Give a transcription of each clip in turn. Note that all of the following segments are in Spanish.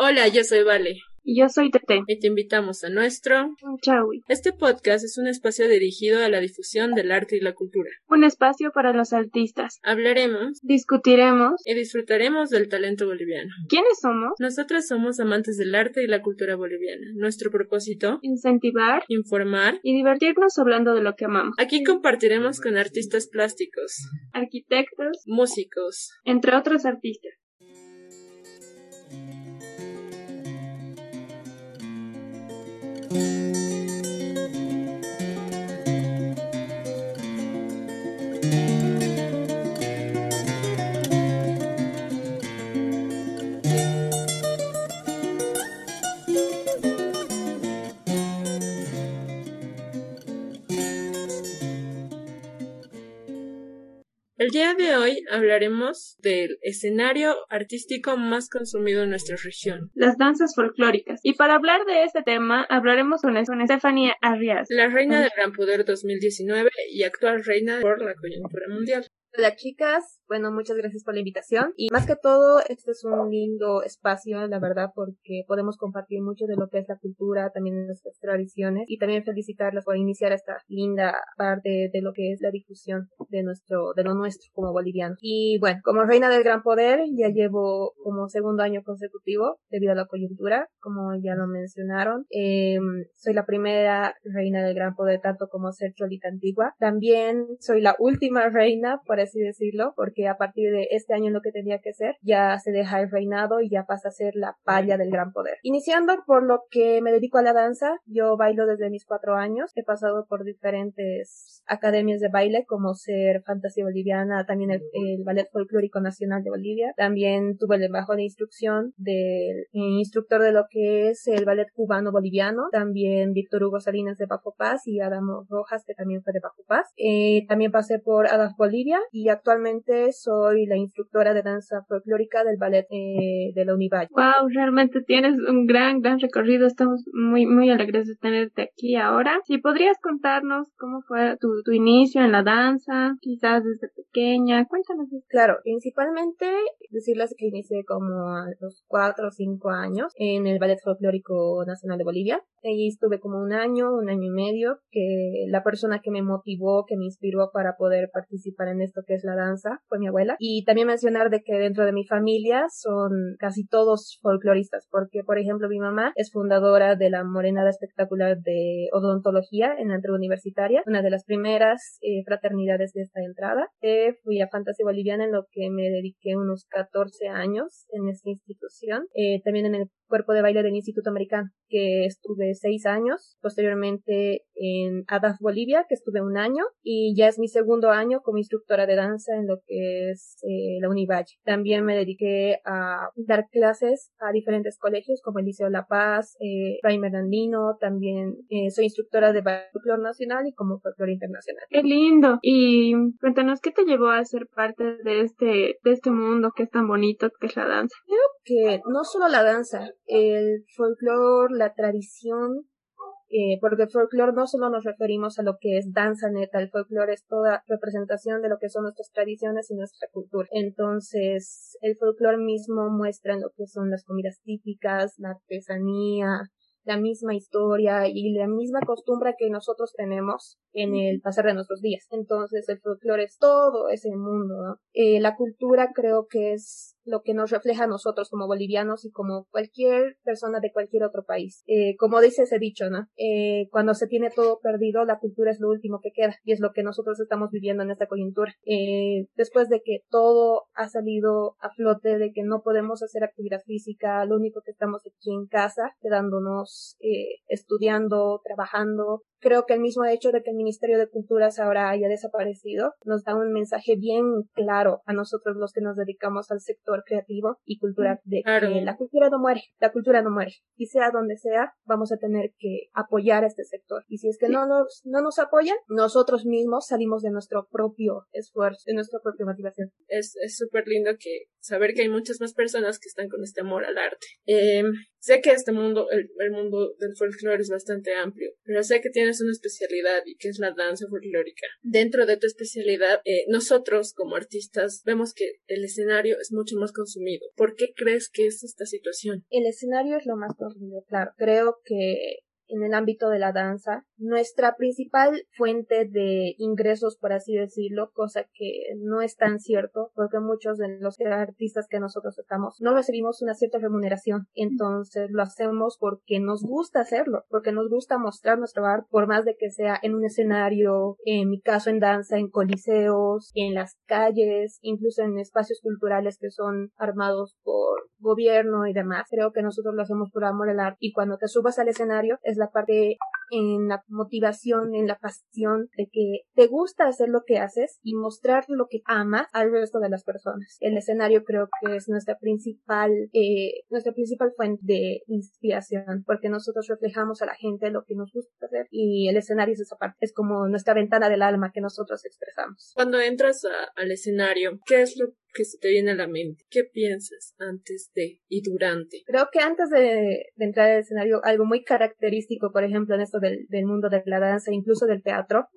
Hola, yo soy Vale. Y yo soy Tete. Y te invitamos a nuestro Chaui. Este podcast es un espacio dirigido a la difusión del arte y la cultura. Un espacio para los artistas. Hablaremos, discutiremos y disfrutaremos del talento boliviano. ¿Quiénes somos? Nosotras somos amantes del arte y la cultura boliviana. Nuestro propósito, incentivar, informar y divertirnos hablando de lo que amamos. Aquí compartiremos con artistas plásticos, arquitectos, músicos, entre otros artistas. El día de hoy hablaremos del escenario artístico más consumido en nuestra región. Las danzas folclóricas. Y para hablar de este tema hablaremos con Estefanía Arrias. La reina del Gran Poder 2019 y actual reina por la coyuntura mundial. Hola chicas, bueno, muchas gracias por la invitación. Y más que todo, este es un lindo espacio, la verdad, porque podemos compartir mucho de lo que es la cultura, también nuestras tradiciones, y también felicitarlos por iniciar esta linda parte de lo que es la difusión de nuestro, de lo nuestro como boliviano. Y bueno, como reina del gran poder, ya llevo como segundo año consecutivo debido a la coyuntura, como ya lo mencionaron. Eh, soy la primera reina del gran poder, tanto como ser cholita antigua. También soy la última reina, por así decirlo, porque que a partir de este año lo que tenía que ser, ya se deja el reinado y ya pasa a ser la palla del gran poder. Iniciando por lo que me dedico a la danza, yo bailo desde mis cuatro años, he pasado por diferentes academias de baile como ser Fantasía Boliviana, también el, Ballet Folclórico Nacional de Bolivia, también tuve el bajo de instrucción del instructor de lo que es el Ballet Cubano Boliviano, también Víctor Hugo Salinas de Bajo Paz y Adamo Rojas que también fue de Bajo Paz. Eh, también pasé por ADAF Bolivia y actualmente soy la instructora de danza folclórica del ballet eh, de la Univalle. Wow, realmente tienes un gran, gran recorrido. Estamos muy, muy alegres de tenerte aquí ahora. Si podrías contarnos cómo fue tu, tu inicio en la danza, quizás desde pequeña, cuéntanos. Claro, principalmente decirles que inicié como a los cuatro o cinco años en el Ballet Folclórico Nacional de Bolivia. Allí estuve como un año, un año y medio, que la persona que me motivó, que me inspiró para poder participar en esto que es la danza fue mi abuela. Y también mencionar de que dentro de mi familia son casi todos folcloristas, porque por ejemplo mi mamá es fundadora de la Morenada Espectacular de Odontología en la entrega universitaria, una de las primeras eh, fraternidades de esta entrada. Eh, fui a Fantasía Boliviana en lo que me dediqué unos 14 años en esta institución, eh, también en el cuerpo de baile del Instituto Americano, que estuve seis años, posteriormente en ADAF Bolivia, que estuve un año, y ya es mi segundo año como instructora de danza en lo que es eh, la Univalle. También me dediqué a dar clases a diferentes colegios como el Liceo La Paz, eh, Primer Andino, también eh, soy instructora de folclore nacional y como folclore internacional. ¡Qué lindo! Y cuéntanos, ¿qué te llevó a ser parte de este, de este mundo que es tan bonito que es la danza? Creo que no solo la danza, el folclore, la tradición, eh, porque el folclore no solo nos referimos a lo que es danza neta, el folclore es toda representación de lo que son nuestras tradiciones y nuestra cultura. Entonces, el folclore mismo muestra lo que son las comidas típicas, la artesanía, la misma historia y la misma costumbre que nosotros tenemos en el pasar de nuestros días. Entonces el folclore es todo ese mundo. Eh, la cultura creo que es lo que nos refleja a nosotros como bolivianos y como cualquier persona de cualquier otro país. Eh, como dice ese dicho, ¿no? Eh, cuando se tiene todo perdido, la cultura es lo último que queda y es lo que nosotros estamos viviendo en esta coyuntura. Eh, después de que todo ha salido a flote, de que no podemos hacer actividad física, lo único que estamos aquí en casa, quedándonos eh, estudiando, trabajando, Creo que el mismo hecho de que el Ministerio de Culturas ahora haya desaparecido nos da un mensaje bien claro a nosotros los que nos dedicamos al sector creativo y cultural de que la cultura no muere, la cultura no muere. Y sea donde sea, vamos a tener que apoyar a este sector. Y si es que no nos, no nos apoyan, nosotros mismos salimos de nuestro propio esfuerzo, de nuestra propia motivación. Es súper lindo que saber que hay muchas más personas que están con este amor al arte. Eh, Sé que este mundo, el, mundo del folclore es bastante amplio, pero sé que tienes una especialidad y que es la danza folclórica. Dentro de tu especialidad, eh, nosotros como artistas vemos que el escenario es mucho más consumido. ¿Por qué crees que es esta situación? El escenario es lo más consumido, claro. Creo que en el ámbito de la danza. Nuestra principal fuente de ingresos, por así decirlo, cosa que no es tan cierto, porque muchos de los artistas que nosotros estamos no recibimos una cierta remuneración. Entonces lo hacemos porque nos gusta hacerlo, porque nos gusta mostrar nuestro arte, por más de que sea en un escenario, en mi caso en danza, en coliseos, en las calles, incluso en espacios culturales que son armados por gobierno y demás. Creo que nosotros lo hacemos por amor al arte y cuando te subas al escenario es la parte en la motivación, en la pasión de que te gusta hacer lo que haces y mostrar lo que amas al resto de las personas. El escenario creo que es nuestra principal, eh, nuestra principal fuente de inspiración porque nosotros reflejamos a la gente lo que nos gusta hacer y el escenario es esa parte, es como nuestra ventana del alma que nosotros expresamos. Cuando entras al escenario, ¿qué es lo que se te viene a la mente? ¿Qué piensas antes de y durante? Creo que antes de, entrar al escenario, algo muy característico, por ejemplo, en esto del, del mundo de la danza, incluso del teatro,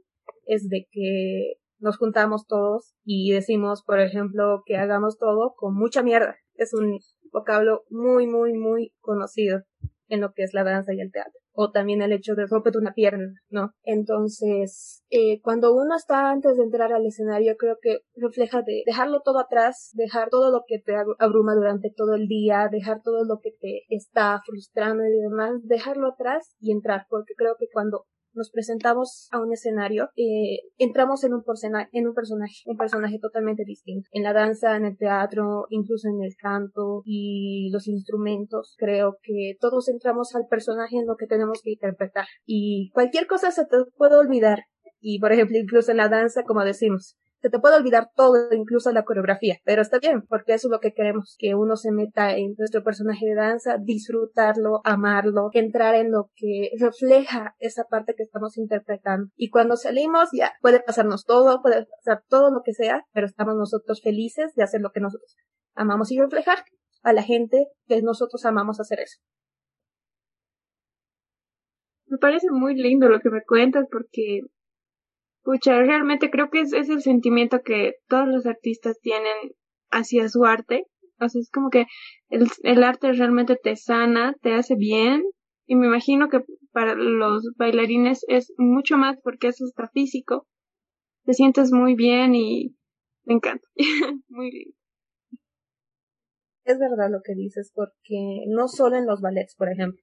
es de que nos juntamos todos y decimos, por ejemplo, que hagamos todo con mucha mierda. Es un vocablo muy, muy, muy conocido en lo que es la danza y el teatro o también el hecho de romperte una pierna, ¿no? Entonces, eh, cuando uno está antes de entrar al escenario, creo que refleja de dejarlo todo atrás, dejar todo lo que te abruma durante todo el día, dejar todo lo que te está frustrando y demás, dejarlo atrás y entrar, porque creo que cuando nos presentamos a un escenario, eh, entramos en un, en un personaje, un personaje totalmente distinto. En la danza, en el teatro, incluso en el canto y los instrumentos, creo que todos entramos al personaje en lo que tenemos que interpretar. Y cualquier cosa se te puede olvidar. Y por ejemplo, incluso en la danza, como decimos, se te puede olvidar todo, incluso la coreografía, pero está bien, porque eso es lo que queremos, que uno se meta en nuestro personaje de danza, disfrutarlo, amarlo, entrar en lo que refleja esa parte que estamos interpretando. Y cuando salimos, ya puede pasarnos todo, puede pasar todo lo que sea, pero estamos nosotros felices de hacer lo que nosotros amamos y reflejar a la gente que nosotros amamos hacer eso. Me parece muy lindo lo que me cuentas porque Pucha, realmente creo que es, es el sentimiento que todos los artistas tienen hacia su arte. O sea, es como que el, el arte realmente te sana, te hace bien. Y me imagino que para los bailarines es mucho más porque es hasta físico. Te sientes muy bien y me encanta. muy lindo. Es verdad lo que dices, porque no solo en los ballets, por ejemplo.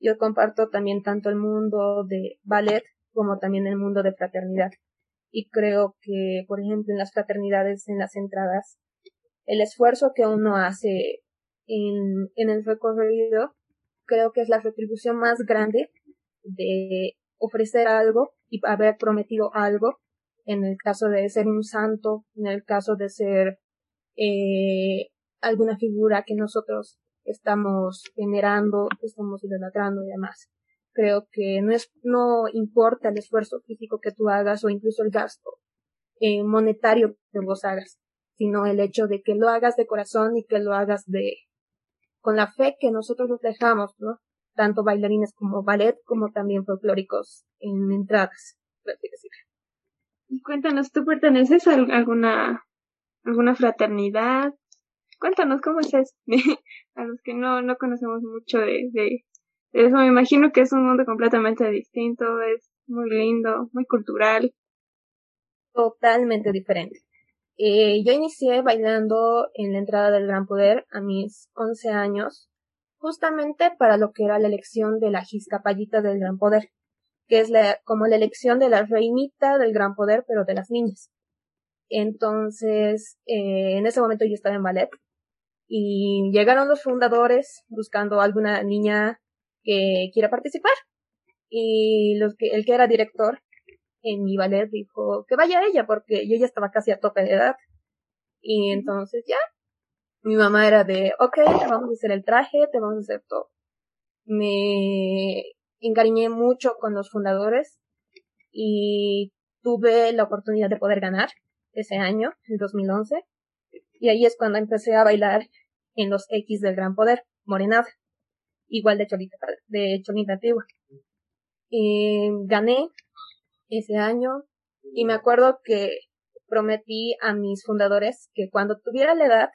Yo comparto también tanto el mundo de ballet como también el mundo de fraternidad. Y creo que, por ejemplo, en las fraternidades, en las entradas, el esfuerzo que uno hace en, en el recorrido, creo que es la retribución más grande de ofrecer algo y haber prometido algo, en el caso de ser un santo, en el caso de ser eh, alguna figura que nosotros estamos generando, estamos idolatrando y demás. Creo que no es, no importa el esfuerzo físico que tú hagas o incluso el gasto eh, monetario que vos hagas, sino el hecho de que lo hagas de corazón y que lo hagas de, con la fe que nosotros reflejamos, ¿no? Tanto bailarines como ballet, como también folclóricos en entradas, Y cuéntanos, ¿tú perteneces a alguna, alguna fraternidad? Cuéntanos cómo es eso, a los que no, no conocemos mucho de, de, eso me imagino que es un mundo completamente distinto, es muy lindo, muy cultural. Totalmente diferente. Eh, yo inicié bailando en la entrada del Gran Poder a mis 11 años, justamente para lo que era la elección de la Jiscapallita del Gran Poder, que es la, como la elección de la reinita del Gran Poder, pero de las niñas. Entonces, eh, en ese momento yo estaba en ballet y llegaron los fundadores buscando alguna niña que quiera participar. Y los que, el que era director en mi ballet dijo que vaya ella porque yo ya estaba casi a tope de edad. Y entonces ya, mi mamá era de, ok, te vamos a hacer el traje, te vamos a hacer todo. Me encariñé mucho con los fundadores y tuve la oportunidad de poder ganar ese año, el 2011. Y ahí es cuando empecé a bailar en los X del Gran Poder, Morenada igual de Cholita, de Cholita Antigua. Gané ese año y me acuerdo que prometí a mis fundadores que cuando tuviera la edad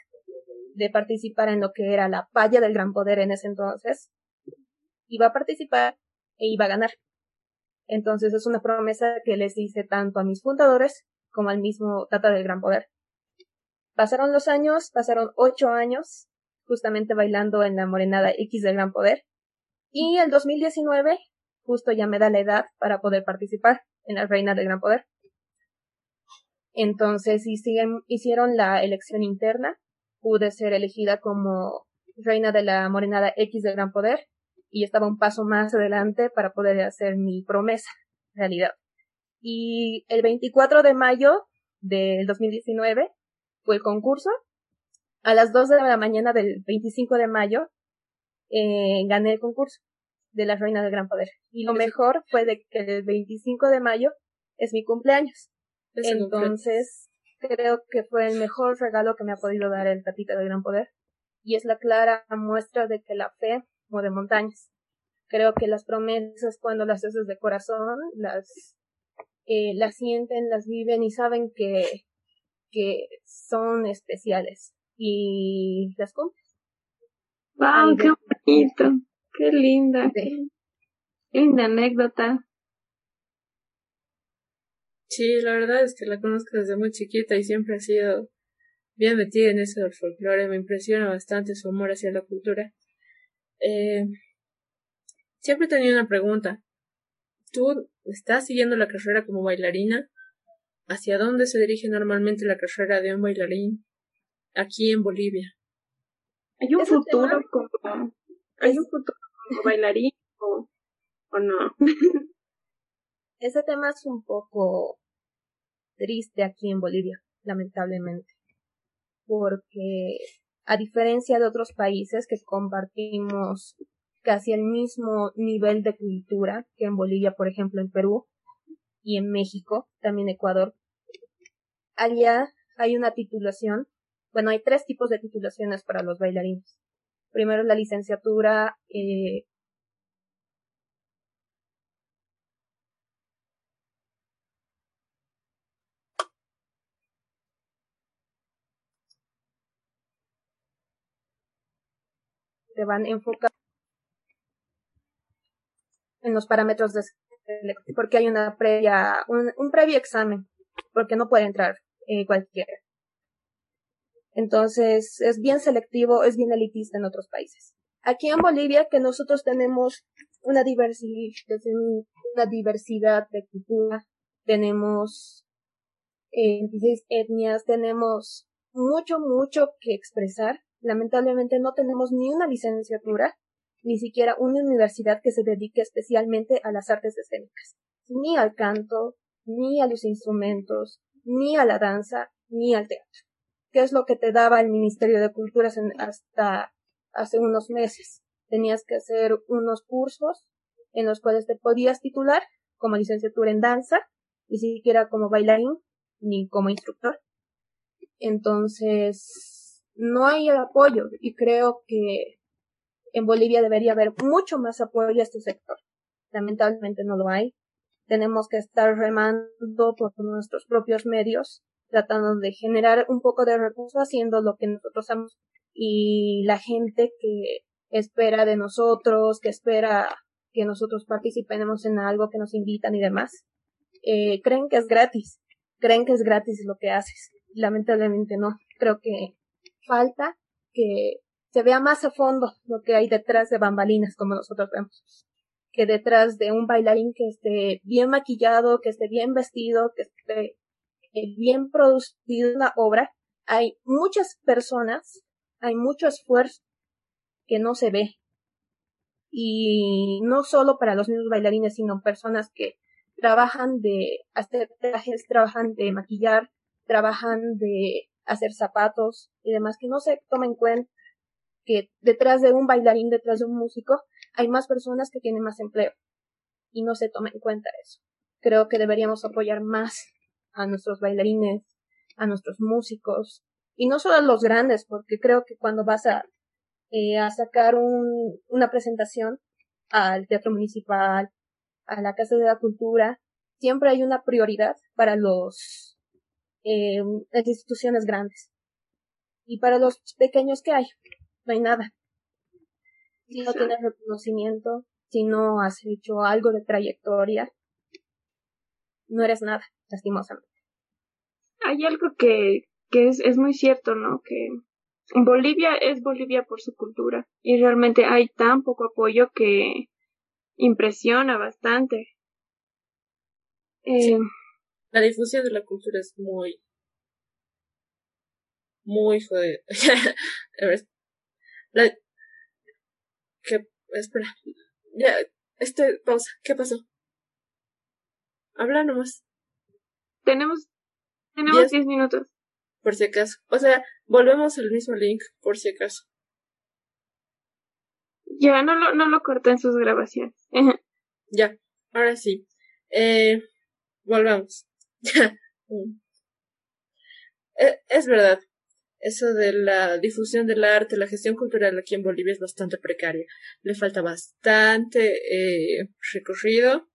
de participar en lo que era la palla del gran poder en ese entonces, iba a participar e iba a ganar. Entonces es una promesa que les hice tanto a mis fundadores como al mismo Tata del Gran Poder. Pasaron los años, pasaron ocho años, justamente bailando en la Morenada X del Gran Poder. Y el 2019, justo ya me da la edad para poder participar en la Reina del Gran Poder. Entonces hicieron la elección interna. Pude ser elegida como Reina de la Morenada X del Gran Poder y estaba un paso más adelante para poder hacer mi promesa realidad. Y el 24 de mayo del 2019 fue el concurso. A las 2 de la mañana del 25 de mayo eh, gané el concurso de la Reina del Gran Poder. Y lo mejor fue de que el 25 de mayo es mi cumpleaños. Entonces, creo que fue el mejor regalo que me ha podido dar el Tatita del Gran Poder. Y es la clara muestra de que la fe mueve montañas. Creo que las promesas cuando las haces de corazón, las, eh, las sienten, las viven y saben que, que son especiales. Y las cumples. ¡Wow! ¡Qué bonito! ¡Qué linda! Qué linda anécdota. Sí, la verdad es que la conozco desde muy chiquita y siempre ha sido bien metida en eso del folclore. Me impresiona bastante su amor hacia la cultura. Eh, siempre he tenido una pregunta. ¿Tú estás siguiendo la carrera como bailarina? ¿Hacia dónde se dirige normalmente la carrera de un bailarín aquí en Bolivia? ¿Hay un futuro como, hay un futuro como bailarín o, o no? Ese tema es un poco triste aquí en Bolivia, lamentablemente, porque a diferencia de otros países que compartimos casi el mismo nivel de cultura que en Bolivia, por ejemplo, en Perú y en México, también Ecuador, allá hay una titulación, bueno, hay tres tipos de titulaciones para los bailarines. Primero la licenciatura eh, van enfocados en los parámetros de porque hay una previa, un, previo examen, porque no puede entrar eh, cualquiera. Entonces, es bien selectivo, es bien elitista en otros países. Aquí en Bolivia, que nosotros tenemos una, diversidad de cultura, tenemos eh, etnias, tenemos mucho, mucho que expresar Lamentablemente no tenemos ni una licenciatura, ni siquiera una universidad que se dedique especialmente a las artes escénicas, ni al canto, ni a los instrumentos, ni a la danza, ni al teatro. ¿Qué es lo que te daba el Ministerio de Culturas hasta hace unos meses? Tenías que hacer unos cursos en los cuales te podías titular como licenciatura en danza, ni siquiera como bailarín, ni como instructor. Entonces, no hay apoyo y creo que en Bolivia debería haber mucho más apoyo a este sector. Lamentablemente no lo hay. Tenemos que estar remando por nuestros propios medios, tratando de generar un poco de recursos haciendo lo que nosotros hacemos y la gente que espera de nosotros, que espera que nosotros participemos en algo, que nos invitan y demás, eh, creen que es gratis, creen que es gratis lo que haces. Lamentablemente no. Creo que falta que se vea más a fondo lo que hay detrás de bambalinas, como nosotros vemos. Que detrás de un bailarín que esté bien maquillado, que esté bien vestido, que esté bien producido una obra, hay muchas personas, hay mucho esfuerzo que no se ve. Y no solo para los mismos bailarines, sino personas que trabajan de hacer trajes, trabajan de maquillar, trabajan de hacer zapatos y demás, que no se toma en cuenta que detrás de un bailarín, detrás de un músico, hay más personas que tienen más empleo y no se toma en cuenta eso. Creo que deberíamos apoyar más a nuestros bailarines, a nuestros músicos y no solo a los grandes, porque creo que cuando vas a eh, a sacar un, una presentación al teatro municipal, a la Casa de la Cultura, siempre hay una prioridad para los eh, las instituciones grandes. Y para los pequeños que hay, no hay nada. Si no tienes reconocimiento, si no has hecho algo de trayectoria, no eres nada, lastimosamente. Hay algo que, que es, es muy cierto, ¿no? Que Bolivia es Bolivia por su cultura y realmente hay tan poco apoyo que impresiona bastante. Eh, la difusión de la cultura es muy, muy jodida. la, que, espera, ya, este, pausa, ¿qué pasó? Habla nomás. Tenemos, tenemos diez minutos. Por si acaso. O sea, volvemos al mismo link, por si acaso. Ya, no lo, no lo corté en sus grabaciones. ya, ahora sí. Eh, volvamos. E, es verdad, eso de la difusión del arte, la gestión cultural aquí en Bolivia es bastante precaria. Le falta bastante eh, recorrido.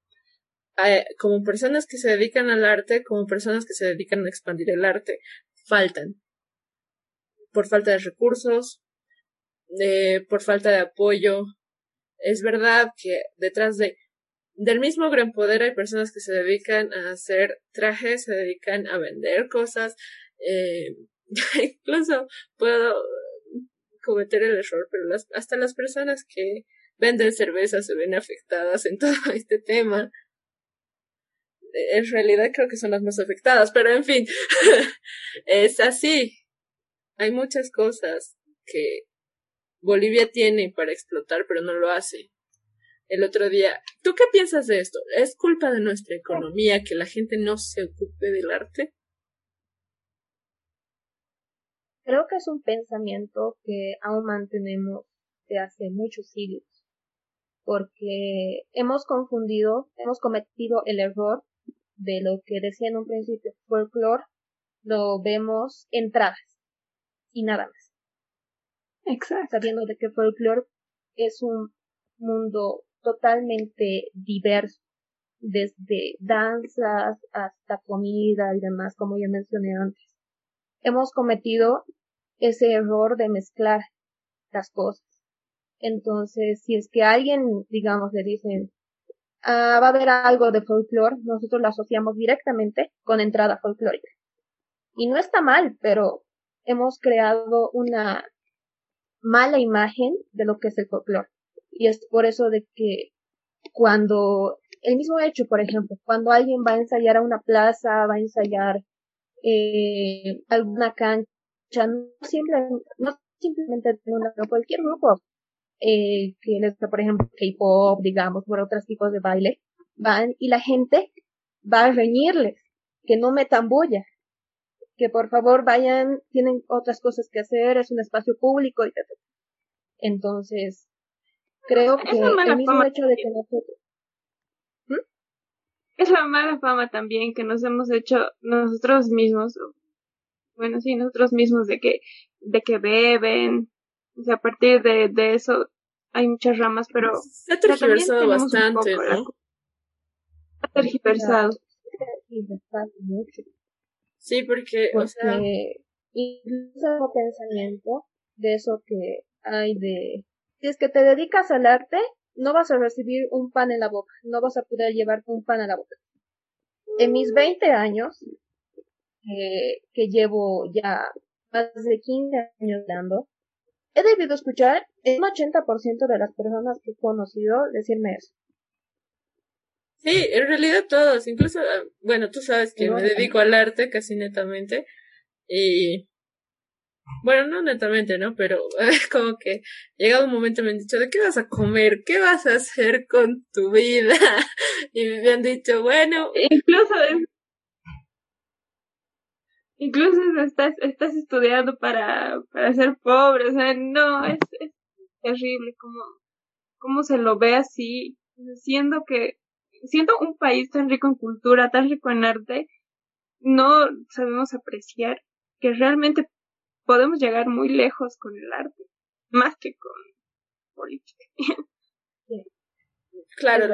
Como personas que se dedican al arte, como personas que se dedican a expandir el arte, faltan. Por falta de recursos, por falta de apoyo. Es verdad que detrás de del mismo gran poder hay personas que se dedican a hacer trajes, se dedican a vender cosas. Eh, incluso puedo cometer el error, pero las, hasta las personas que venden cerveza se ven afectadas en todo este tema. En realidad creo que son las más afectadas, pero en fin, es así. Hay muchas cosas que Bolivia tiene para explotar, pero no lo hace el otro día. ¿Tú qué piensas de esto? ¿Es culpa de nuestra economía que la gente no se ocupe del arte? Creo que es un pensamiento que aún mantenemos de hace muchos siglos, porque hemos confundido, hemos cometido el error de lo que decía en un principio folclore, lo vemos entradas y nada más. Exacto. Sabiendo de que folclore es un mundo totalmente diverso, desde danzas hasta comida y demás, como ya mencioné antes. Hemos cometido ese error de mezclar las cosas. Entonces, si es que alguien, digamos, le dicen, ah, va a haber algo de folclore, nosotros lo asociamos directamente con entrada folclórica. Y no está mal, pero hemos creado una mala imagen de lo que es el folclore. Y es por eso de que cuando el mismo hecho, por ejemplo, cuando alguien va a ensayar a una plaza, va a ensayar eh, alguna cancha, no, siempre, no simplemente una, cualquier grupo eh, que les por ejemplo, K-pop, digamos, por otros tipos de baile, van y la gente va a reñirles que no metan bulla, que por favor vayan, tienen otras cosas que hacer, es un espacio público y Entonces, creo que el mismo hecho de que nosotros ¿Mm? es la mala fama también que nos hemos hecho nosotros mismos bueno sí nosotros mismos de que de que beben o sea a partir de, de eso hay muchas ramas pero se ha tergiversado bastante ¿no? ha tergiversado sí porque, porque o sea incluso pensamiento de eso que hay de si es que te dedicas al arte, no vas a recibir un pan en la boca, no vas a poder llevarte un pan a la boca. En mis 20 años, eh, que llevo ya más de 15 años dando, he debido escuchar un 80% de las personas que he conocido decirme eso. Sí, en realidad todos, incluso, ah, bueno, tú sabes que me dedico al arte casi netamente y bueno, no netamente, ¿no? Pero es como que llegado un momento me han dicho, ¿de qué vas a comer? ¿Qué vas a hacer con tu vida? Y me han dicho, bueno. Incluso incluso estás, estás estudiando para, para ser pobre, o sea, no, es, es terrible como, como se lo ve así, siendo que, siendo un país tan rico en cultura, tan rico en arte, no sabemos apreciar que realmente podemos llegar muy lejos con el arte. más que con política. Claro,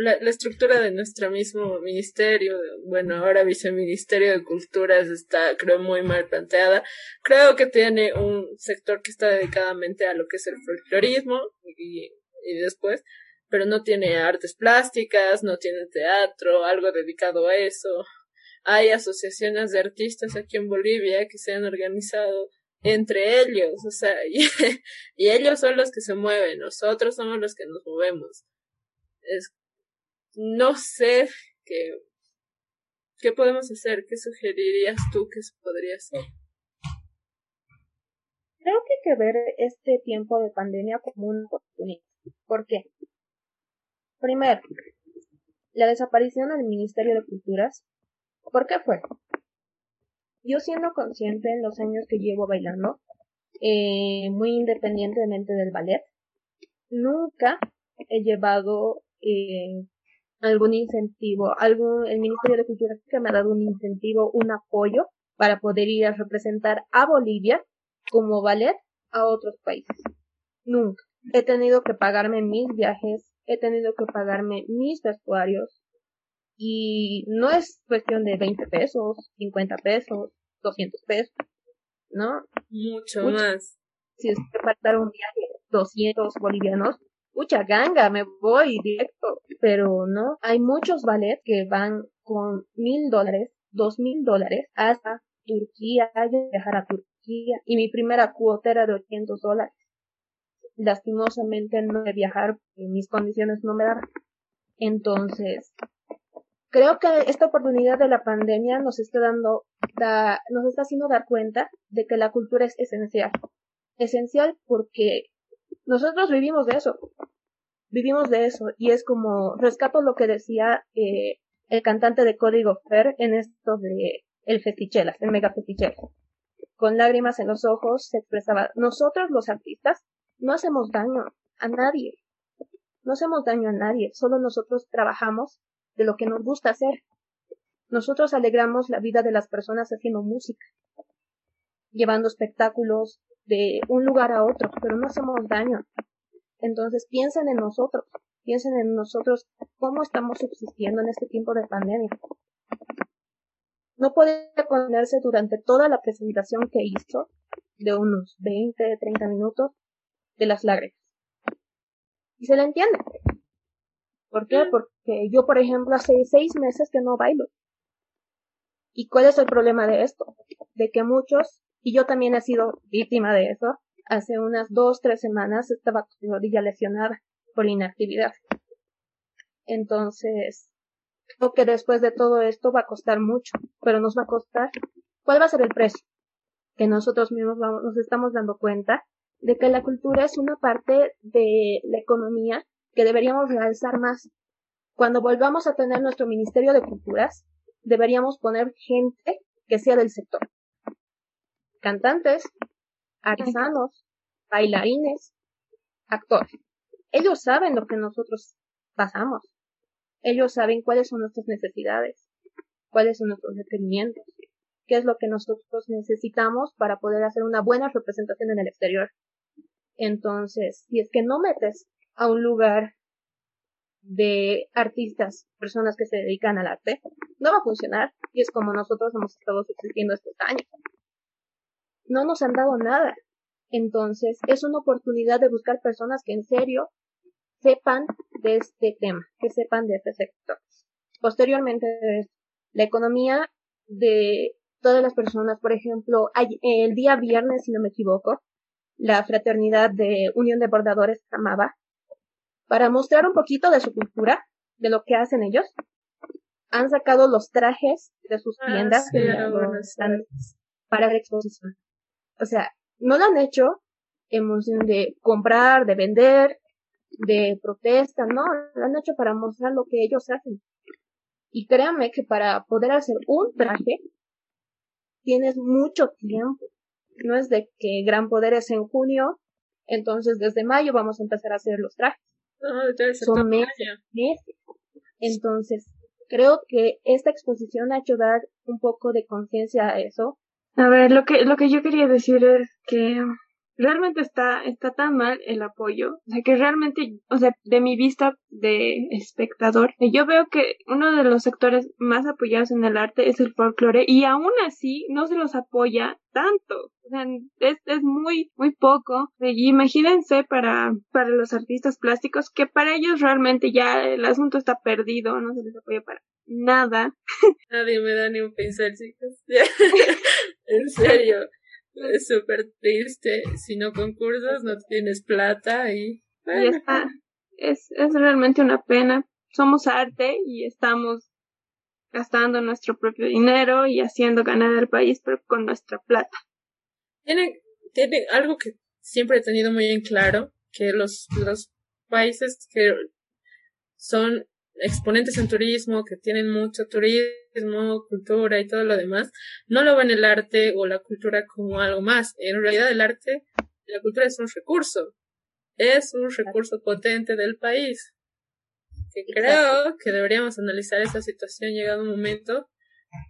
la, estructura de nuestro mismo ministerio, bueno, ahora viceministerio de Culturas está, creo, muy mal planteada. Creo que tiene un sector que está dedicadamente a lo que es el folclorismo y, y después, pero no tiene artes plásticas, no tiene teatro, algo dedicado a eso. Hay asociaciones de artistas aquí en Bolivia que se han organizado entre ellos, o sea, y, y ellos son los que se mueven, nosotros somos los que nos movemos. Es no sé qué, qué podemos hacer, qué sugerirías tú que se podría hacer. Creo que hay que ver este tiempo de pandemia como una oportunidad. ¿Por qué? Primero, la desaparición del Ministerio de Culturas. ¿Por qué fue? Yo siendo consciente en los años que llevo bailando, eh, muy independientemente del ballet, nunca he llevado eh, algún incentivo, algo, el Ministerio de Cultura que me ha dado un incentivo, un apoyo para poder ir a representar a Bolivia como ballet a otros países. Nunca. He tenido que pagarme mis viajes, he tenido que pagarme mis vestuarios y no es cuestión de 20 pesos, 50 pesos, 200 pesos, ¿no? Mucho, más. Si es que dar un viaje 200 bolivianos, mucha ganga, me voy directo. Pero no, hay muchos ballets que van con mil dólares, dos mil dólares hasta Turquía, viajar a Turquía. Y mi primera cuota era de 800 dólares. Lastimosamente no de viajar, mis condiciones no me daban. Entonces, creo que esta oportunidad de la pandemia nos está dando, nos está haciendo dar cuenta de que la cultura es esencial. Esencial porque nosotros vivimos de eso. Vivimos de eso. Y es como, rescato lo que decía eh, el cantante de Código Fer en esto de el festichelas, el mega festichelas. Con lágrimas en los ojos se expresaba, nosotros los artistas no hacemos daño a nadie. No hacemos daño a nadie, solo nosotros trabajamos de lo que nos gusta hacer. Nosotros alegramos la vida de las personas haciendo música, llevando espectáculos, de un lugar a otro, pero no hacemos daño. Entonces piensen en nosotros, piensen en nosotros cómo estamos subsistiendo en este tiempo de pandemia. No puede ponerse durante toda la presentación que hizo, de unos 20, 30 minutos, de las lágrimas. Y se le entiende. ¿Por qué? Mm. Porque yo, por ejemplo, hace seis meses que no bailo. ¿Y cuál es el problema de esto? De que muchos y yo también he sido víctima de eso. Hace unas dos, tres semanas estaba con mi rodilla lesionada por inactividad. Entonces, creo que después de todo esto va a costar mucho, pero nos va a costar. ¿Cuál va a ser el precio? Que nosotros mismos vamos, nos estamos dando cuenta de que la cultura es una parte de la economía que deberíamos realzar más. Cuando volvamos a tener nuestro Ministerio de Culturas, deberíamos poner gente que sea del sector cantantes, artesanos, bailarines, actores. Ellos saben lo que nosotros pasamos. Ellos saben cuáles son nuestras necesidades, cuáles son nuestros requerimientos, qué es lo que nosotros necesitamos para poder hacer una buena representación en el exterior. Entonces, si es que no metes a un lugar de artistas, personas que se dedican al arte, no va a funcionar. Y es como nosotros hemos estado subsistiendo estos años no nos han dado nada. Entonces, es una oportunidad de buscar personas que en serio sepan de este tema, que sepan de este sector. Posteriormente, la economía de todas las personas, por ejemplo, el día viernes, si no me equivoco, la fraternidad de Unión de Bordadores Amaba, para mostrar un poquito de su cultura, de lo que hacen ellos, han sacado los trajes de sus ah, tiendas para la exposición. O sea, no lo han hecho en función de comprar, de vender, de protesta, no, lo han hecho para mostrar lo que ellos hacen. Y créanme que para poder hacer un traje, tienes mucho tiempo. No es de que gran poder es en junio, entonces desde mayo vamos a empezar a hacer los trajes. Son meses, meses. Entonces, creo que esta exposición ha hecho dar un poco de conciencia a eso, a ver, lo que, lo que yo quería decir es que realmente está, está tan mal el apoyo, o sea, que realmente, o sea, de mi vista de espectador, yo veo que uno de los sectores más apoyados en el arte es el folclore y aún así no se los apoya tanto. O sea, es, es muy, muy poco. Y imagínense para, para los artistas plásticos que para ellos realmente ya el asunto está perdido, no se les apoya para nada. Nadie me da ni un pincel, chicos. en serio. Es súper triste. Si no concursas, no tienes plata y... y está. Es, es realmente una pena. Somos arte y estamos gastando nuestro propio dinero y haciendo ganar al país, pero con nuestra plata. Tiene, tiene algo que siempre he tenido muy en claro, que los, los países que son exponentes en turismo, que tienen mucho turismo, cultura y todo lo demás, no lo ven el arte o la cultura como algo más. En realidad el arte la cultura es un recurso, es un recurso potente del país. Que creo que deberíamos analizar esa situación llegado un momento.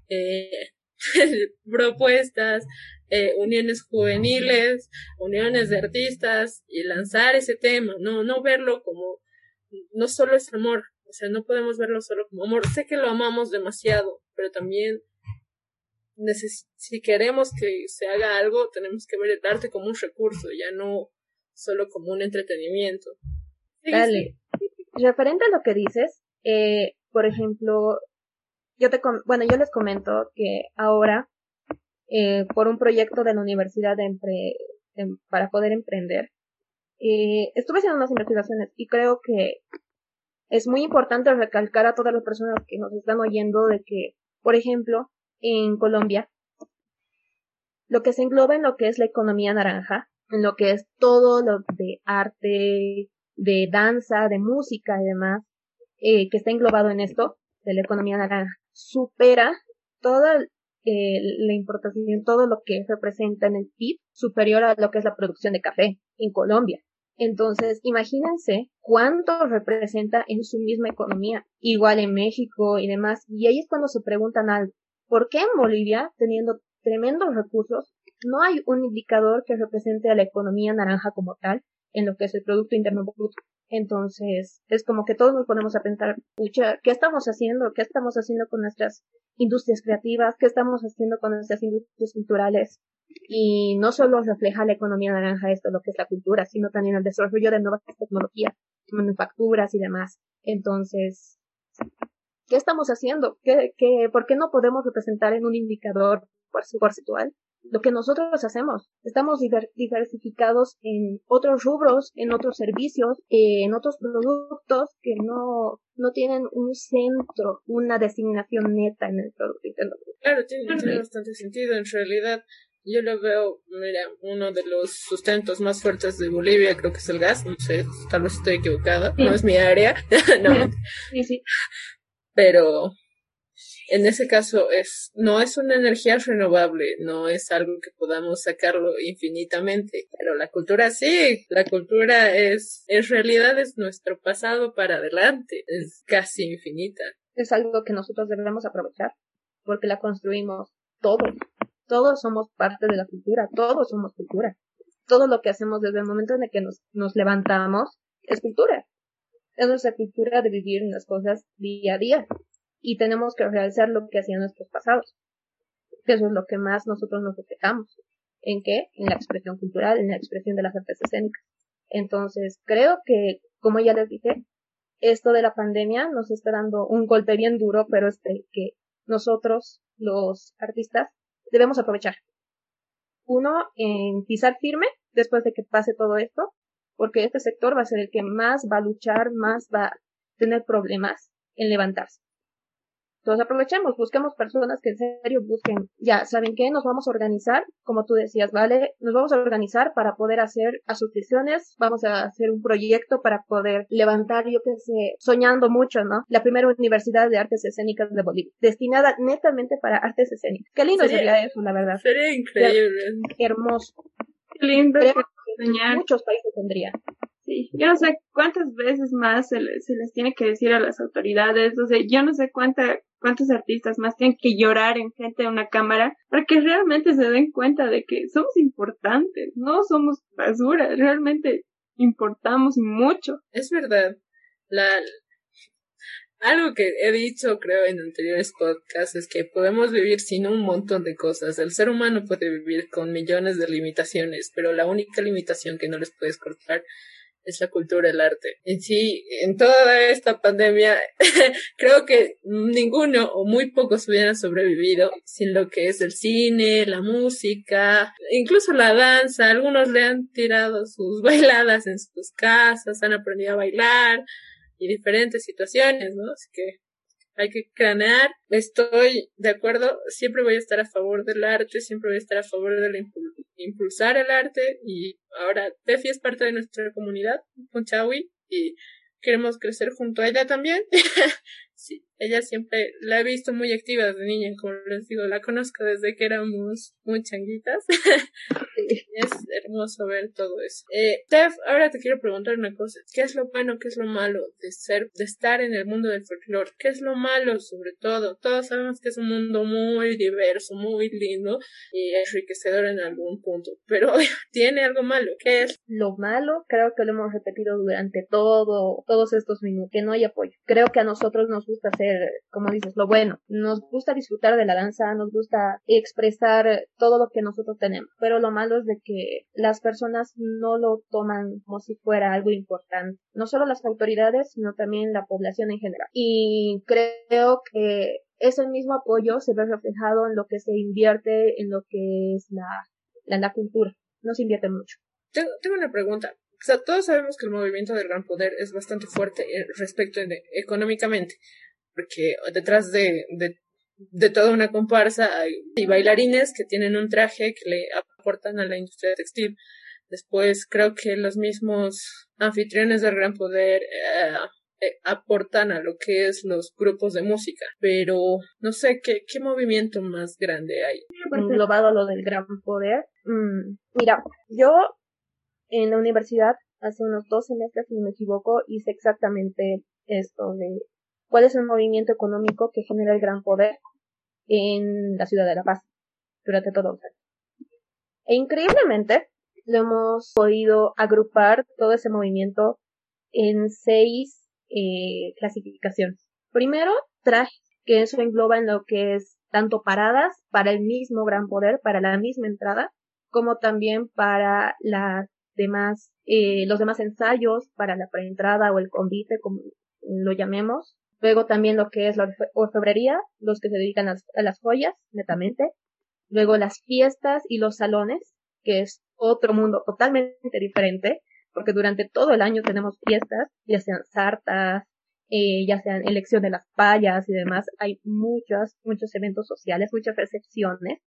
Eh, propuestas, eh, uniones juveniles, uniones de artistas y lanzar ese tema, no, no verlo como, no solo es amor, o sea, no podemos verlo solo como amor. Sé que lo amamos demasiado, pero también si queremos que se haga algo, tenemos que ver el arte como un recurso, ya no solo como un entretenimiento. Dale. Referente a lo que dices, eh, por ejemplo, yo te, bueno, yo les comento que ahora, eh, por un proyecto de la universidad para poder emprender, eh, estuve haciendo unas investigaciones y creo que es muy importante recalcar a todas las personas que nos están oyendo de que, por ejemplo, en Colombia, lo que se engloba en lo que es la economía naranja, en lo que es todo lo de arte, de danza, de música y demás, eh, que está englobado en esto, de la economía naranja, supera toda eh, la importación, todo lo que representa en el PIB, superior a lo que es la producción de café en Colombia. Entonces, imagínense cuánto representa en su misma economía, igual en México y demás. Y ahí es cuando se preguntan algo, ¿por qué en Bolivia, teniendo tremendos recursos, no hay un indicador que represente a la economía naranja como tal en lo que es el Producto Interno Bruto? Entonces, es como que todos nos ponemos a pensar, pucha, ¿qué estamos haciendo? ¿Qué estamos haciendo con nuestras industrias creativas? ¿Qué estamos haciendo con nuestras industrias culturales? Y no solo refleja la economía naranja esto, lo que es la cultura, sino también el desarrollo de nuevas tecnologías, manufacturas y demás. Entonces, ¿qué estamos haciendo? ¿Qué, qué, ¿Por qué no podemos representar en un indicador porcentual lo que nosotros hacemos. Estamos diversificados en otros rubros, en otros servicios, en otros productos que no, no tienen un centro, una designación neta en el producto Claro, tiene, tiene bastante sentido. En realidad, yo lo veo, mira, uno de los sustentos más fuertes de Bolivia creo que es el gas, no sé, tal vez estoy equivocada, no es mi área, no. Sí, sí. Pero en ese caso es, no es una energía renovable, no es algo que podamos sacarlo infinitamente, pero la cultura sí, la cultura es, en realidad es nuestro pasado para adelante, es casi infinita. Es algo que nosotros debemos aprovechar, porque la construimos todos, todos somos parte de la cultura, todos somos cultura. Todo lo que hacemos desde el momento en el que nos, levantamos es cultura. Es nuestra cultura de vivir las cosas día a día y tenemos que realizar lo que hacían nuestros pasados. Eso es lo que más nosotros nos reflejamos. ¿En qué? En la expresión cultural, en la expresión de las artes escénicas. Entonces, creo que, como ya les dije, esto de la pandemia nos está dando un golpe bien duro, pero este que nosotros, los artistas, debemos aprovechar. Uno, en pisar firme después de que pase todo esto, porque este sector va a ser el que más va a luchar, más va a tener problemas en levantarse. Entonces aprovechemos, busquemos personas que en serio busquen, ya, ¿saben qué? Nos vamos a organizar, como tú decías, ¿vale? Nos vamos a organizar para poder hacer asociaciones, vamos a hacer un proyecto para poder levantar, yo qué sé, soñando mucho, ¿no? La primera universidad de artes escénicas de Bolivia, destinada netamente para artes escénicas. Qué lindo sería, eso, la verdad. Sería increíble. hermoso. Qué lindo. Muchos países tendrían. Yo no sé cuántas veces más se les tiene que decir a las autoridades, o sea, yo no sé cuánta, cuántos artistas más tienen que llorar en frente de una cámara para que realmente se den cuenta de que somos importantes, no somos basura, realmente importamos mucho. Es verdad. La, algo que he dicho, creo, en anteriores podcasts es que podemos vivir sin un montón de cosas. El ser humano puede vivir con millones de limitaciones, pero la única limitación que no les puedes cortar es la cultura, el arte. En sí, en toda esta pandemia, creo que ninguno o muy pocos hubieran sobrevivido sin lo que es el cine, la música, incluso la danza. Algunos le han tirado sus bailadas en sus casas, han aprendido a bailar y diferentes situaciones, ¿no? Así que hay que cranear. Estoy de acuerdo, siempre voy a estar a favor del arte, siempre voy a estar a favor de impulsar el arte y ahora Tefi es parte de nuestra comunidad, Chawi, y queremos crecer junto a ella también. sí, ella siempre la he visto muy activa desde niña, como les digo, la conozco desde que éramos muy changuitas. es hermoso ver todo eso. Eh, Tef, ahora te quiero preguntar una cosa. ¿Qué es lo bueno, qué es lo malo de ser, de estar en el mundo del folclore? ¿Qué es lo malo, sobre todo? Todos sabemos que es un mundo muy diverso, muy lindo y enriquecedor en algún punto, pero tiene algo malo. ¿Qué es? Lo malo, creo que lo hemos repetido durante todo, todos estos minutos, que no hay apoyo. Creo que a nosotros nos gusta hacer, como dices, lo bueno. Nos gusta disfrutar de la danza, nos gusta expresar todo lo que nosotros tenemos, pero lo malo es de que las personas no lo toman como si fuera algo importante. No solo las autoridades, sino también la población en general. Y creo que ese mismo apoyo se ve reflejado en lo que se invierte en lo que es la, la, cultura. No se invierte mucho. Tengo, tengo una pregunta. O sea, todos sabemos que el movimiento del gran poder es bastante fuerte eh, respecto económicamente, porque detrás de, de, de, toda una comparsa hay, bailarines que tienen un traje que le aportan a la industria textil. Después creo que los mismos anfitriones del gran poder eh, eh, aportan a lo que es los grupos de música, pero no sé qué, qué movimiento más grande hay. Englobado a lo del gran poder. Mm, mira, yo en la universidad hace unos dos semestres, si no me equivoco, hice exactamente esto de cuál es el movimiento económico que genera el gran poder en la ciudad de La Paz durante todo el año. E increíblemente lo hemos podido agrupar todo ese movimiento en seis eh, clasificaciones. Primero, traje, que eso engloba en lo que es tanto paradas para el mismo gran poder, para la misma entrada, como también para demás, eh, los demás ensayos, para la preentrada o el convite, como lo llamemos. Luego también lo que es la orfebrería, los que se dedican a las joyas, netamente. Luego las fiestas y los salones, que es otro mundo totalmente diferente, porque durante todo el año tenemos fiestas, ya sean sartas, eh, ya sean elección de las payas y demás, hay muchos, muchos eventos sociales, muchas recepciones.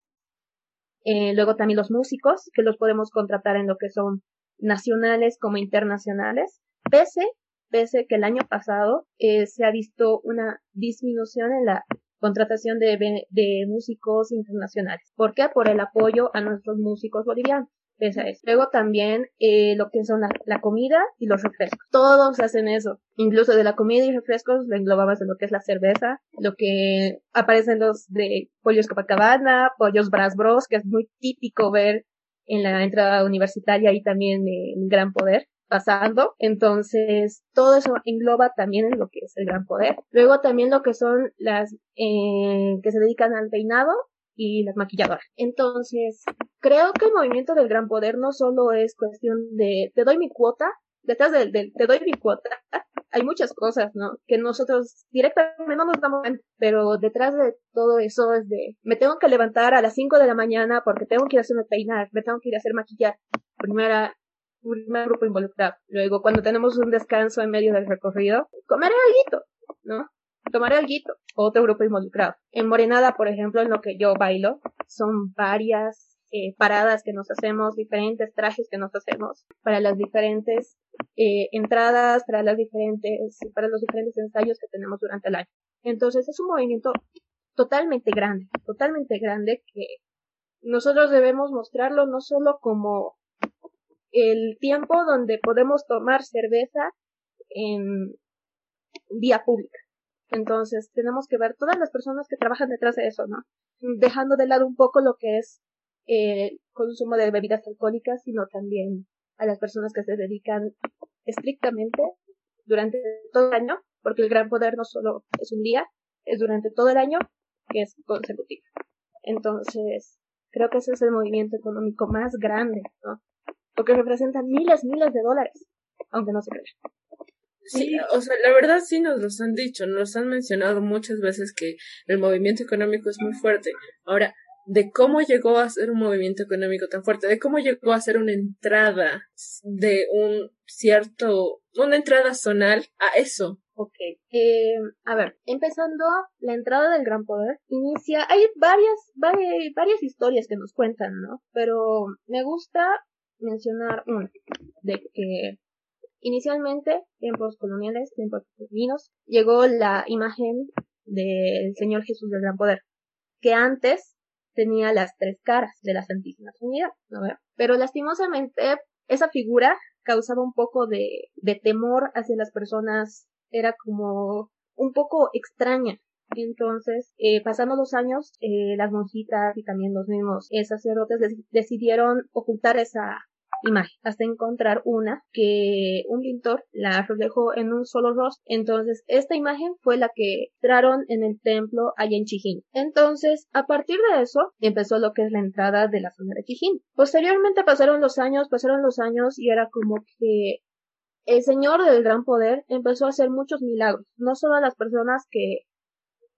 Eh, luego también los músicos, que los podemos contratar en lo que son nacionales como internacionales, pese, pese que el año pasado eh, se ha visto una disminución en la contratación de, músicos internacionales. ¿Por qué? Por el apoyo a nuestros músicos bolivianos. Esa es. Luego también eh, lo que son la, comida y los refrescos. Todos hacen eso. Incluso de la comida y refrescos lo englobabas en lo que es la cerveza, lo que aparecen los de pollos Copacabana, pollos Bras Bros, que es muy típico ver en la entrada universitaria y también en Gran Poder pasando. Entonces, todo eso engloba también en lo que es el gran poder. Luego también lo que son las eh, que se dedican al peinado y las maquilladoras. Entonces, creo que el movimiento del gran poder no solo es cuestión de te doy mi cuota, detrás del, del te doy mi cuota, hay muchas cosas, ¿no? Que nosotros directamente no nos damos cuenta, pero detrás de todo eso es de, me tengo que levantar a las 5 de la mañana porque tengo que ir a hacerme peinar, me tengo que ir a hacer maquillar. Primera, primer grupo involucrado. Luego, cuando tenemos un descanso en medio del recorrido, comeré algo, ¿no? Tomaré algo. Otro grupo involucrado. En Morenada, por ejemplo, en lo que yo bailo, son varias eh, paradas que nos hacemos, diferentes trajes que nos hacemos para las diferentes eh, entradas, para las diferentes, para los diferentes ensayos que tenemos durante el año. Entonces es un movimiento totalmente grande, totalmente grande que nosotros debemos mostrarlo no solo como el tiempo donde podemos tomar cerveza en vía pública. Entonces, tenemos que ver todas las personas que trabajan detrás de eso, ¿no? Dejando de lado un poco lo que es el consumo de bebidas alcohólicas, sino también a las personas que se dedican estrictamente durante todo el año, porque el gran poder no solo es un día, es durante todo el año que es consecutivo. Entonces, creo que ese es el movimiento económico más grande, ¿no? Porque representa miles, miles de dólares, aunque no se crea. Sí, o sea, la verdad sí nos los han dicho, nos han mencionado muchas veces que el movimiento económico es muy fuerte. Ahora, de cómo llegó a ser un movimiento económico tan fuerte, de cómo llegó a ser una entrada de un cierto, una entrada zonal a eso. Ok, eh, a ver, empezando la entrada del gran poder, inicia, hay varias, varias, varias historias que nos cuentan, ¿no? Pero me gusta mencionar una, de que inicialmente, tiempos coloniales, tiempos divinos, llegó la imagen del Señor Jesús del Gran Poder, que antes tenía las tres caras de la Santísima Trinidad, ¿no? Pero lastimosamente esa figura causaba un poco de, de temor hacia las personas, era como un poco extraña. Entonces, eh, pasando los años, eh, las monjitas y también los mismos eh, sacerdotes decidieron ocultar esa, imagen hasta encontrar una que un pintor la reflejó en un solo rostro. Entonces, esta imagen fue la que entraron en el templo allá en Chijín. Entonces, a partir de eso, empezó lo que es la entrada de la zona de Chijín. Posteriormente pasaron los años, pasaron los años y era como que el Señor del Gran Poder empezó a hacer muchos milagros, no solo a las personas que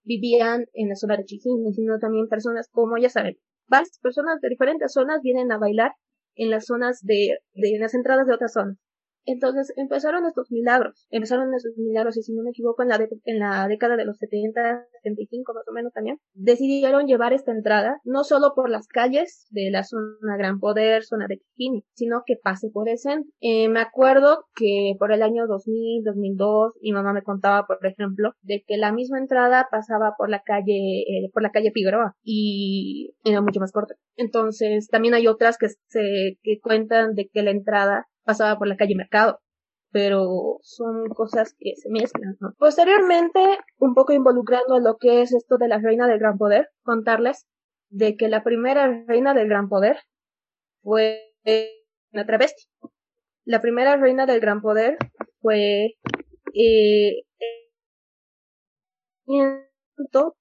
vivían en la zona de Chijín, sino también personas como, ya saben, varias personas de diferentes zonas vienen a bailar en las zonas de, de las entradas de otras zonas. Entonces empezaron estos milagros, empezaron estos milagros y si no me equivoco en la, en la década de los 70, 75 más o menos también, decidieron llevar esta entrada no solo por las calles de la zona Gran Poder, zona de Kikini, sino que pase por el centro. Eh, me acuerdo que por el año 2000, 2002, mi mamá me contaba, por ejemplo, de que la misma entrada pasaba por la calle, eh, por la calle Figueroa y era mucho más corta. Entonces también hay otras que se, que cuentan de que la entrada pasaba por la calle Mercado, pero son cosas que se mezclan. Posteriormente, un poco involucrando lo que es esto de la reina del gran poder, contarles de que la primera reina del gran poder fue una travesti. La primera reina del gran poder fue eh,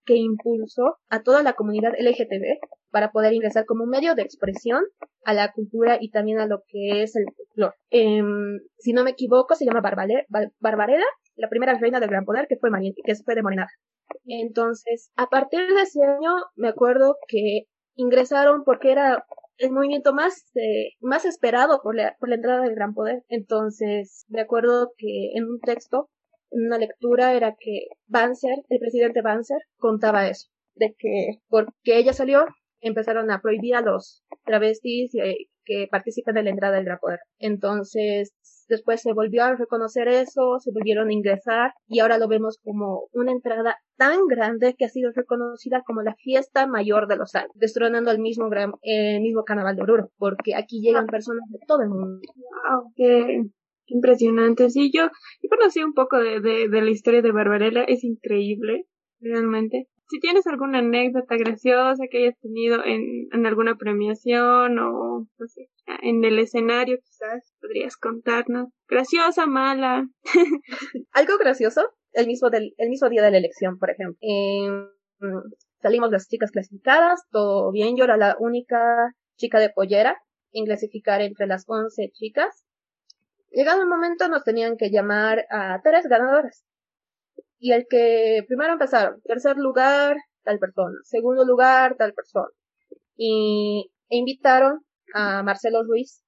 que impulsó a toda la comunidad LGTB para poder ingresar como medio de expresión a la cultura y también a lo que es el folclore. Em, si no me equivoco, se llama Barbarella, la primera reina del gran poder que fue, que fue de Morenada. Entonces, a partir de ese año, me acuerdo que ingresaron porque era el movimiento más, eh, más esperado por la, por la entrada del gran poder. Entonces, me acuerdo que en un texto en una lectura era que Banzer, el presidente Banzer, contaba eso, de que porque ella salió, empezaron a prohibir a los travestis que participan en la entrada del gran poder. Entonces, después se volvió a reconocer eso, se volvieron a ingresar y ahora lo vemos como una entrada tan grande que ha sido reconocida como la fiesta mayor de los años, destronando el mismo, gran, el mismo carnaval de Oruro, porque aquí llegan personas de todo el mundo. Wow, Impresionante. Sí, yo, yo conocí un poco de, de, de la historia de Barbarella. Es increíble, realmente. Si tienes alguna anécdota graciosa que hayas tenido en, en alguna premiación o no sé, en el escenario, quizás podrías contarnos. Graciosa, mala. Algo gracioso, el mismo, del, el mismo día de la elección, por ejemplo. Em, salimos las chicas clasificadas, todo bien. Yo era la única chica de pollera en clasificar entre las 11 chicas. Llegado el momento nos tenían que llamar a tres ganadoras. Y el que primero empezaron, tercer lugar, tal persona, segundo lugar, tal persona. Y e invitaron a Marcelo Ruiz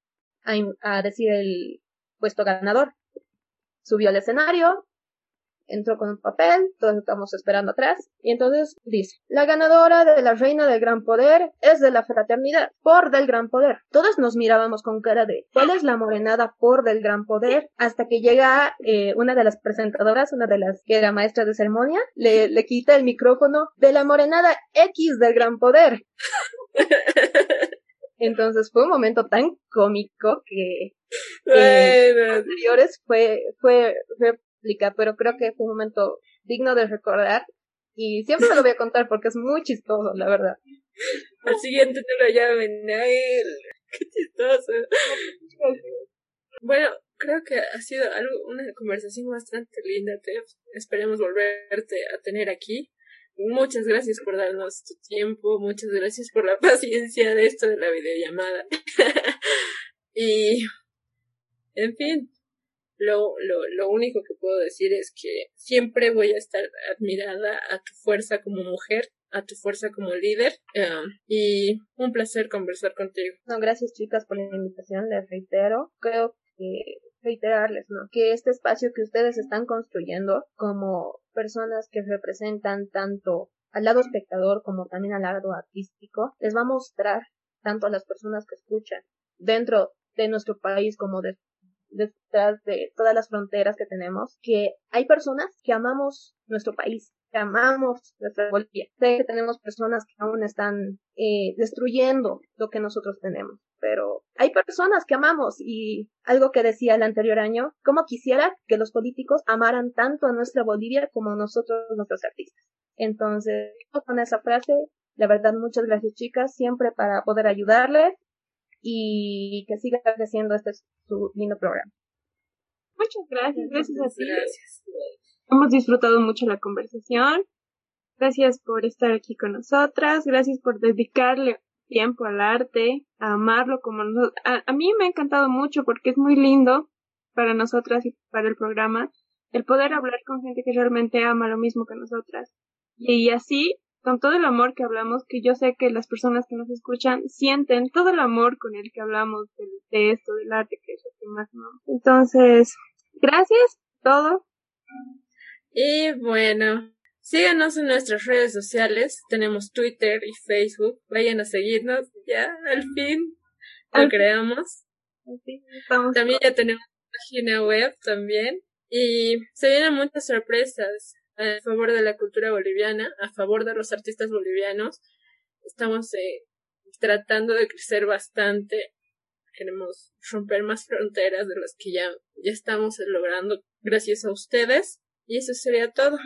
a, a decir el puesto ganador. Subió al escenario, entró con un papel, todos estamos esperando atrás, y entonces dice, la ganadora de la reina del gran poder es de la fraternidad, por del gran poder. Todos nos mirábamos con cara de, ¿cuál es la morenada por del gran poder? Hasta que llega eh, una de las presentadoras, una de las que era maestra de ceremonia, le, le quita el micrófono de la morenada X del gran poder. Entonces fue un momento tan cómico que en anteriores fue, fue pero creo que fue un momento digno de recordar y siempre me lo voy a contar porque es muy chistoso, la verdad. Al siguiente te lo llamen a. Qué chistoso. Bueno, creo que ha sido algo, una conversación bastante linda, Tef. Esperemos volverte a tener aquí. Muchas gracias por darnos tu tiempo, muchas gracias por la paciencia de esto de la videollamada. y, en fin, lo, lo, lo único que puedo decir es que siempre voy a estar admirada a tu fuerza como mujer, a tu fuerza como líder um, y un placer conversar contigo. No, gracias chicas por la invitación, les reitero. Creo que reiterarles, ¿no? Que este espacio que ustedes están construyendo como personas que representan tanto al lado espectador como también al lado artístico, les va a mostrar tanto a las personas que escuchan dentro de nuestro país como de, detrás de todas las fronteras que tenemos, que hay personas que amamos nuestro país, que amamos nuestra Bolivia. Sé que tenemos personas que aún están eh, destruyendo lo que nosotros tenemos, pero hay personas que amamos y algo que decía el anterior año, como quisiera que los políticos amaran tanto a nuestra Bolivia como nosotros, nuestros artistas. Entonces, con esa frase, la verdad, muchas gracias chicas, siempre para poder ayudarles y que siga creciendo este su lindo programa. Muchas gracias, gracias a ti. Gracias. Hemos disfrutado mucho la conversación. Gracias por estar aquí con nosotras, gracias por dedicarle tiempo al arte, a amarlo como nosotros. A, mí me ha encantado mucho porque es muy lindo para nosotras y para el programa el poder hablar con gente que realmente ama lo mismo que nosotras. Y así con todo el amor que hablamos, que yo sé que las personas que nos escuchan sienten todo el amor con el que hablamos de, esto, del arte, que es lo que más amamos. Entonces, gracias, todo. Y bueno, síganos en nuestras redes sociales. Tenemos Twitter y Facebook. Vayan a seguirnos. Ya, al fin, lo creamos. También ya tenemos página web también. Y se vienen muchas sorpresas a favor de la cultura boliviana, a favor de los artistas bolivianos. Estamos eh, tratando de crecer bastante. Queremos romper más fronteras de las que ya, ya estamos logrando gracias a ustedes. Y eso sería todo.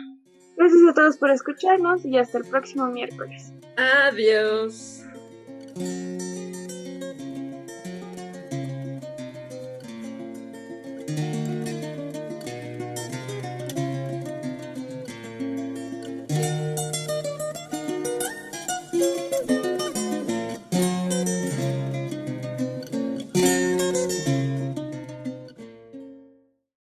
Gracias a todos por escucharnos y hasta el próximo miércoles. Adiós.